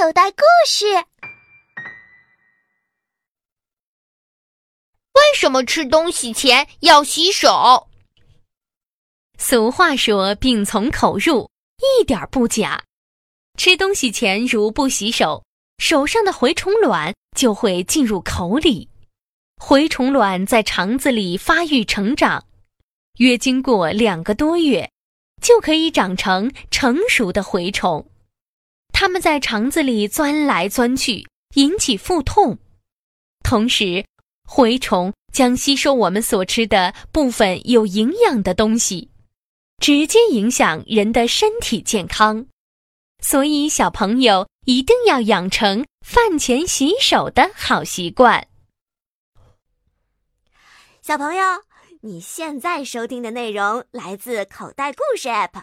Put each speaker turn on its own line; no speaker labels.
口袋故事。
为什么吃东西前要洗手？
俗话说“病从口入”，一点不假。吃东西前如不洗手，手上的蛔虫卵就会进入口里。蛔虫卵在肠子里发育成长，约经过两个多月，就可以长成成熟的蛔虫。它们在肠子里钻来钻去，引起腹痛。同时，蛔虫将吸收我们所吃的部分有营养的东西。直接影响人的身体健康，所以小朋友一定要养成饭前洗手的好习惯。
小朋友，你现在收听的内容来自口袋故事 App，